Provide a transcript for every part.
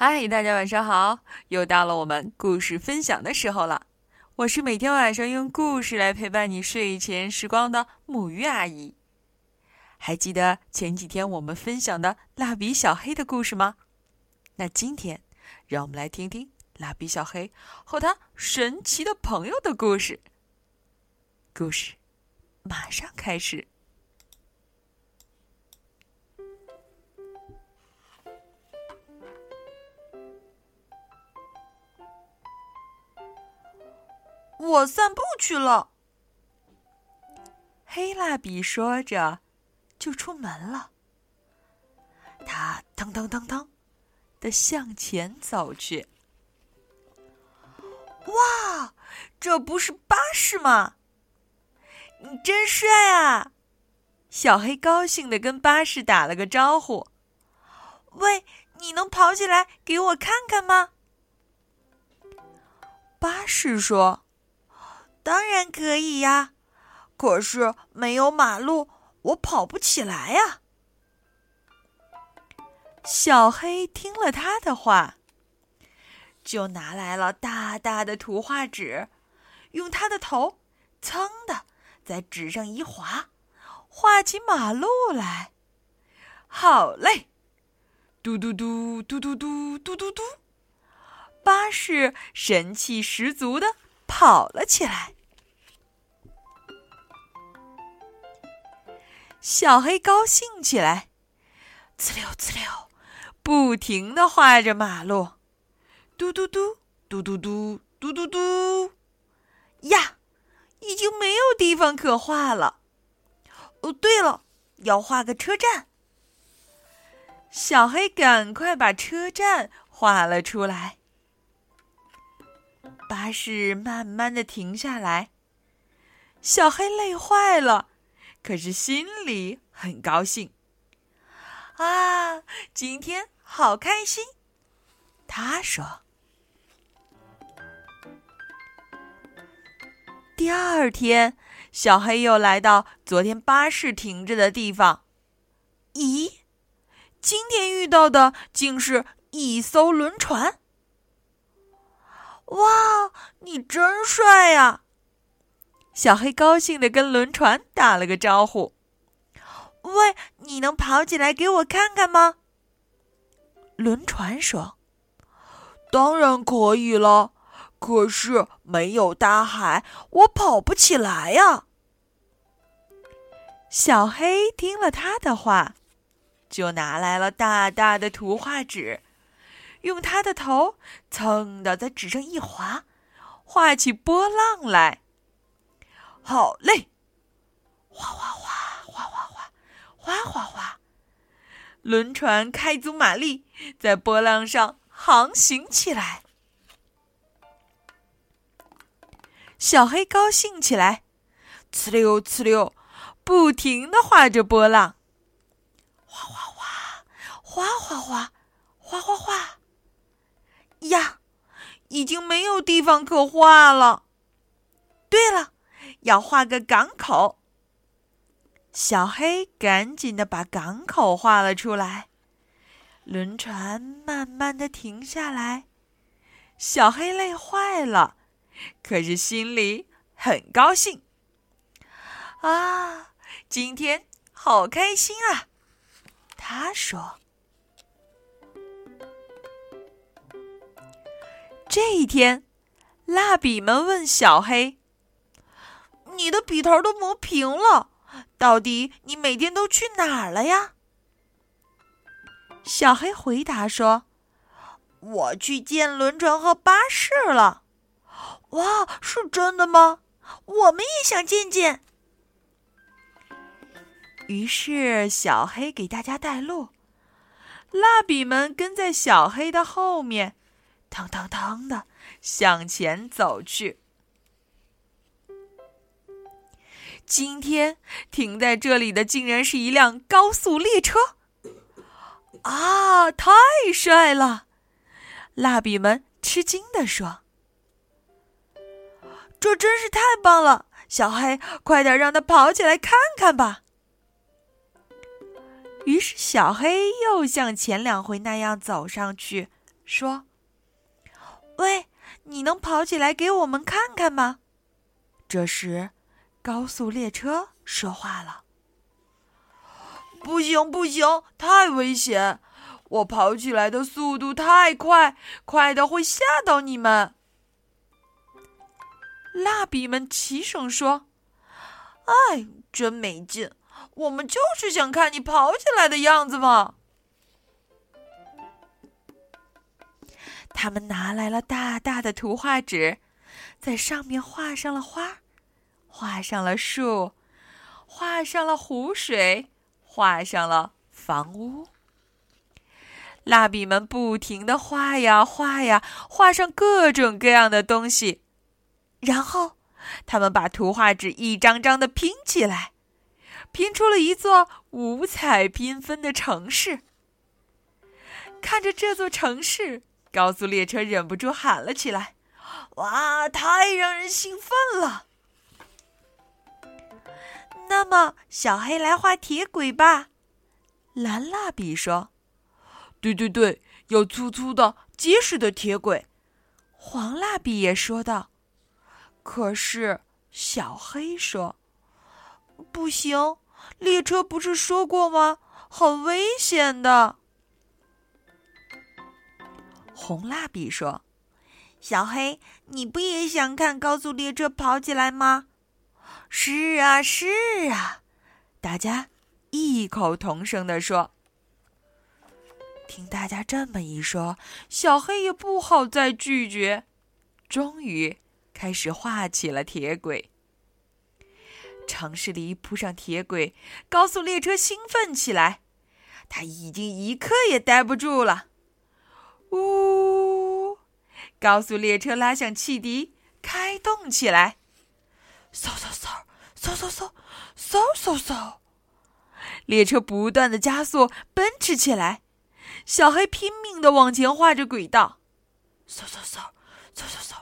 嗨，大家晚上好！又到了我们故事分享的时候了。我是每天晚上用故事来陪伴你睡前时光的母鱼阿姨。还记得前几天我们分享的蜡笔小黑的故事吗？那今天，让我们来听听蜡笔小黑和他神奇的朋友的故事。故事马上开始。我散步去了。黑蜡笔说着，就出门了。他噔噔噔噔的向前走去。哇，这不是巴士吗？你真帅啊！小黑高兴的跟巴士打了个招呼。喂，你能跑起来给我看看吗？巴士说。当然可以呀，可是没有马路，我跑不起来呀。小黑听了他的话，就拿来了大大的图画纸，用他的头噌的在纸上一划，画起马路来。好嘞，嘟嘟嘟嘟嘟嘟嘟嘟嘟，巴士神气十足的跑了起来。小黑高兴起来，呲溜呲溜，不停的画着马路，嘟嘟嘟，嘟嘟嘟，嘟嘟嘟，呀，已经没有地方可画了。哦，对了，要画个车站。小黑赶快把车站画了出来。巴士慢慢的停下来，小黑累坏了。可是心里很高兴，啊，今天好开心。他说：“第二天，小黑又来到昨天巴士停着的地方。咦，今天遇到的竟是一艘轮船！哇，你真帅呀！”小黑高兴的跟轮船打了个招呼：“喂，你能跑起来给我看看吗？”轮船说：“当然可以了，可是没有大海，我跑不起来呀。”小黑听了他的话，就拿来了大大的图画纸，用他的头蹭的在纸上一划，画起波浪来。好嘞，哗哗哗，哗哗哗，哗哗哗，轮船开足马力，在波浪上航行起来。小黑高兴起来，呲溜呲溜，不停的画着波浪。哗哗哗，哗哗哗，哗哗哗，呀，已经没有地方可画了。对了。要画个港口，小黑赶紧的把港口画了出来。轮船慢慢的停下来，小黑累坏了，可是心里很高兴。啊，今天好开心啊！他说。这一天，蜡笔们问小黑。你的笔头都磨平了，到底你每天都去哪儿了呀？小黑回答说：“我去见轮船和巴士了。”哇，是真的吗？我们也想见见。于是小黑给大家带路，蜡笔们跟在小黑的后面，腾腾腾的向前走去。今天停在这里的竟然是一辆高速列车，啊，太帅了！蜡笔们吃惊地说：“这真是太棒了！”小黑，快点让他跑起来看看吧。于是小黑又像前两回那样走上去，说：“喂，你能跑起来给我们看看吗？”这时，高速列车说话了：“不行，不行，太危险！我跑起来的速度太快，快的会吓到你们。”蜡笔们齐声说：“哎，真没劲！我们就是想看你跑起来的样子嘛。”他们拿来了大大的图画纸，在上面画上了花，画上了树，画上了湖水，画上了房屋。蜡笔们不停的画呀画呀，画上各种各样的东西。然后，他们把图画纸一张张的拼起来，拼出了一座五彩缤纷的城市。看着这座城市，高速列车忍不住喊了起来：“哇，太让人兴奋了！”那么，小黑来画铁轨吧。蓝蜡笔说：“对对对，要粗粗的、结实的铁轨。”黄蜡笔也说道。可是，小黑说：“不行，列车不是说过吗？很危险的。”红蜡笔说：“小黑，你不也想看高速列车跑起来吗？”“是啊，是啊！”大家异口同声地说。听大家这么一说，小黑也不好再拒绝。终于。开始画起了铁轨，城市里铺上铁轨，高速列车兴奋起来，它已经一刻也待不住了。呜！高速列车拉响汽笛，开动起来。嗖嗖嗖，嗖嗖嗖，嗖嗖嗖，列车不断的加速，奔驰起来。小黑拼命的往前画着轨道。嗖嗖嗖，嗖嗖嗖。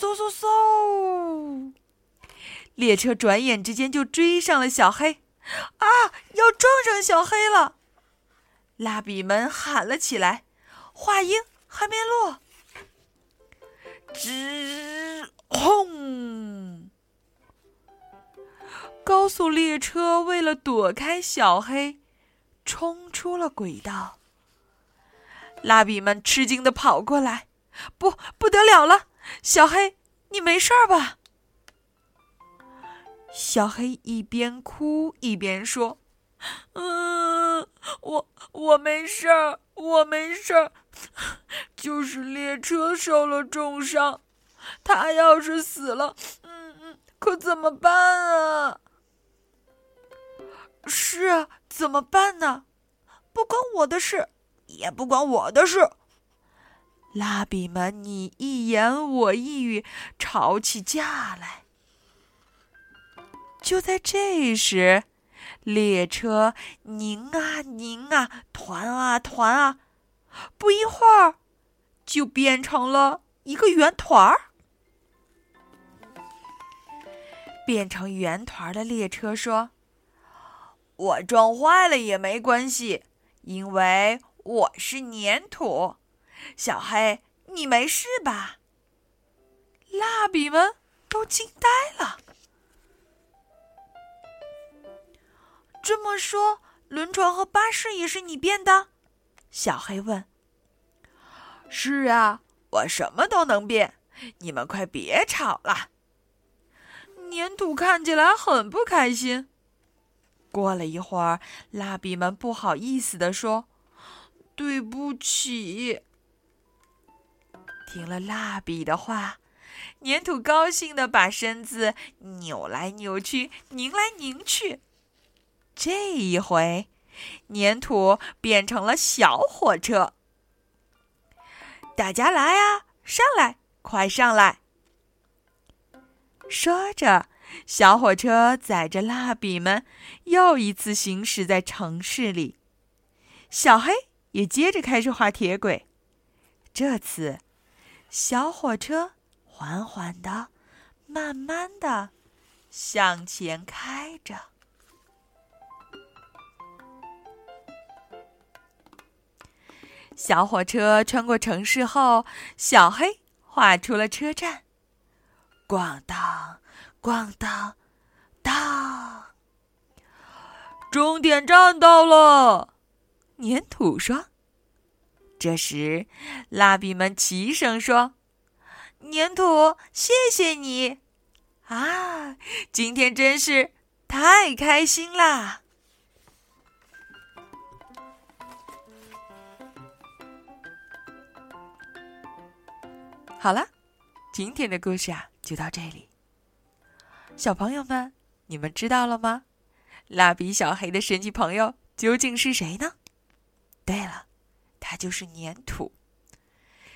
嗖嗖嗖！列车转眼之间就追上了小黑，啊，要撞上小黑了！蜡笔们喊了起来。话音还没落，吱轰！高速列车为了躲开小黑，冲出了轨道。蜡笔们吃惊的跑过来，不，不得了了！小黑，你没事吧？小黑一边哭一边说：“嗯，我我没事儿，我没事儿，就是列车受了重伤。他要是死了，嗯嗯，可怎么办啊？是啊，怎么办呢？不关我的事，也不关我的事。”蜡笔们你一言我一语，吵起架来。就在这时，列车拧啊拧啊，团啊团啊，不一会儿，就变成了一个圆团儿。变成圆团的列车说：“我撞坏了也没关系，因为我是粘土。”小黑，你没事吧？蜡笔们都惊呆了。这么说，轮船和巴士也是你变的？小黑问。是啊，我什么都能变。你们快别吵了。粘土看起来很不开心。过了一会儿，蜡笔们不好意思地说：“对不起。”听了蜡笔的话，粘土高兴的把身子扭来扭去，拧来拧去。这一回，粘土变成了小火车。大家来啊，上来，快上来！说着，小火车载着蜡笔们又一次行驶在城市里。小黑也接着开始画铁轨，这次。小火车缓缓的、慢慢的向前开着。小火车穿过城市后，小黑画出了车站。咣当，咣当，当！终点站到了，粘土说。这时，蜡笔们齐声说：“粘土，谢谢你！啊，今天真是太开心啦！”好了，今天的故事啊就到这里。小朋友们，你们知道了吗？蜡笔小黑的神奇朋友究竟是谁呢？对了，他就是粘土。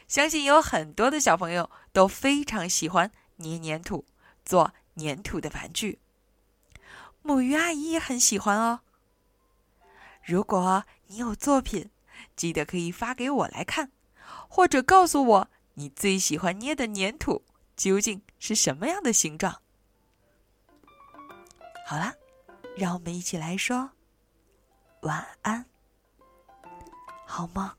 相信有很多的小朋友都非常喜欢捏粘土，做粘土的玩具。母鱼阿姨也很喜欢哦。如果你有作品，记得可以发给我来看，或者告诉我。你最喜欢捏的粘土究竟是什么样的形状？好啦，让我们一起来说晚安，好吗？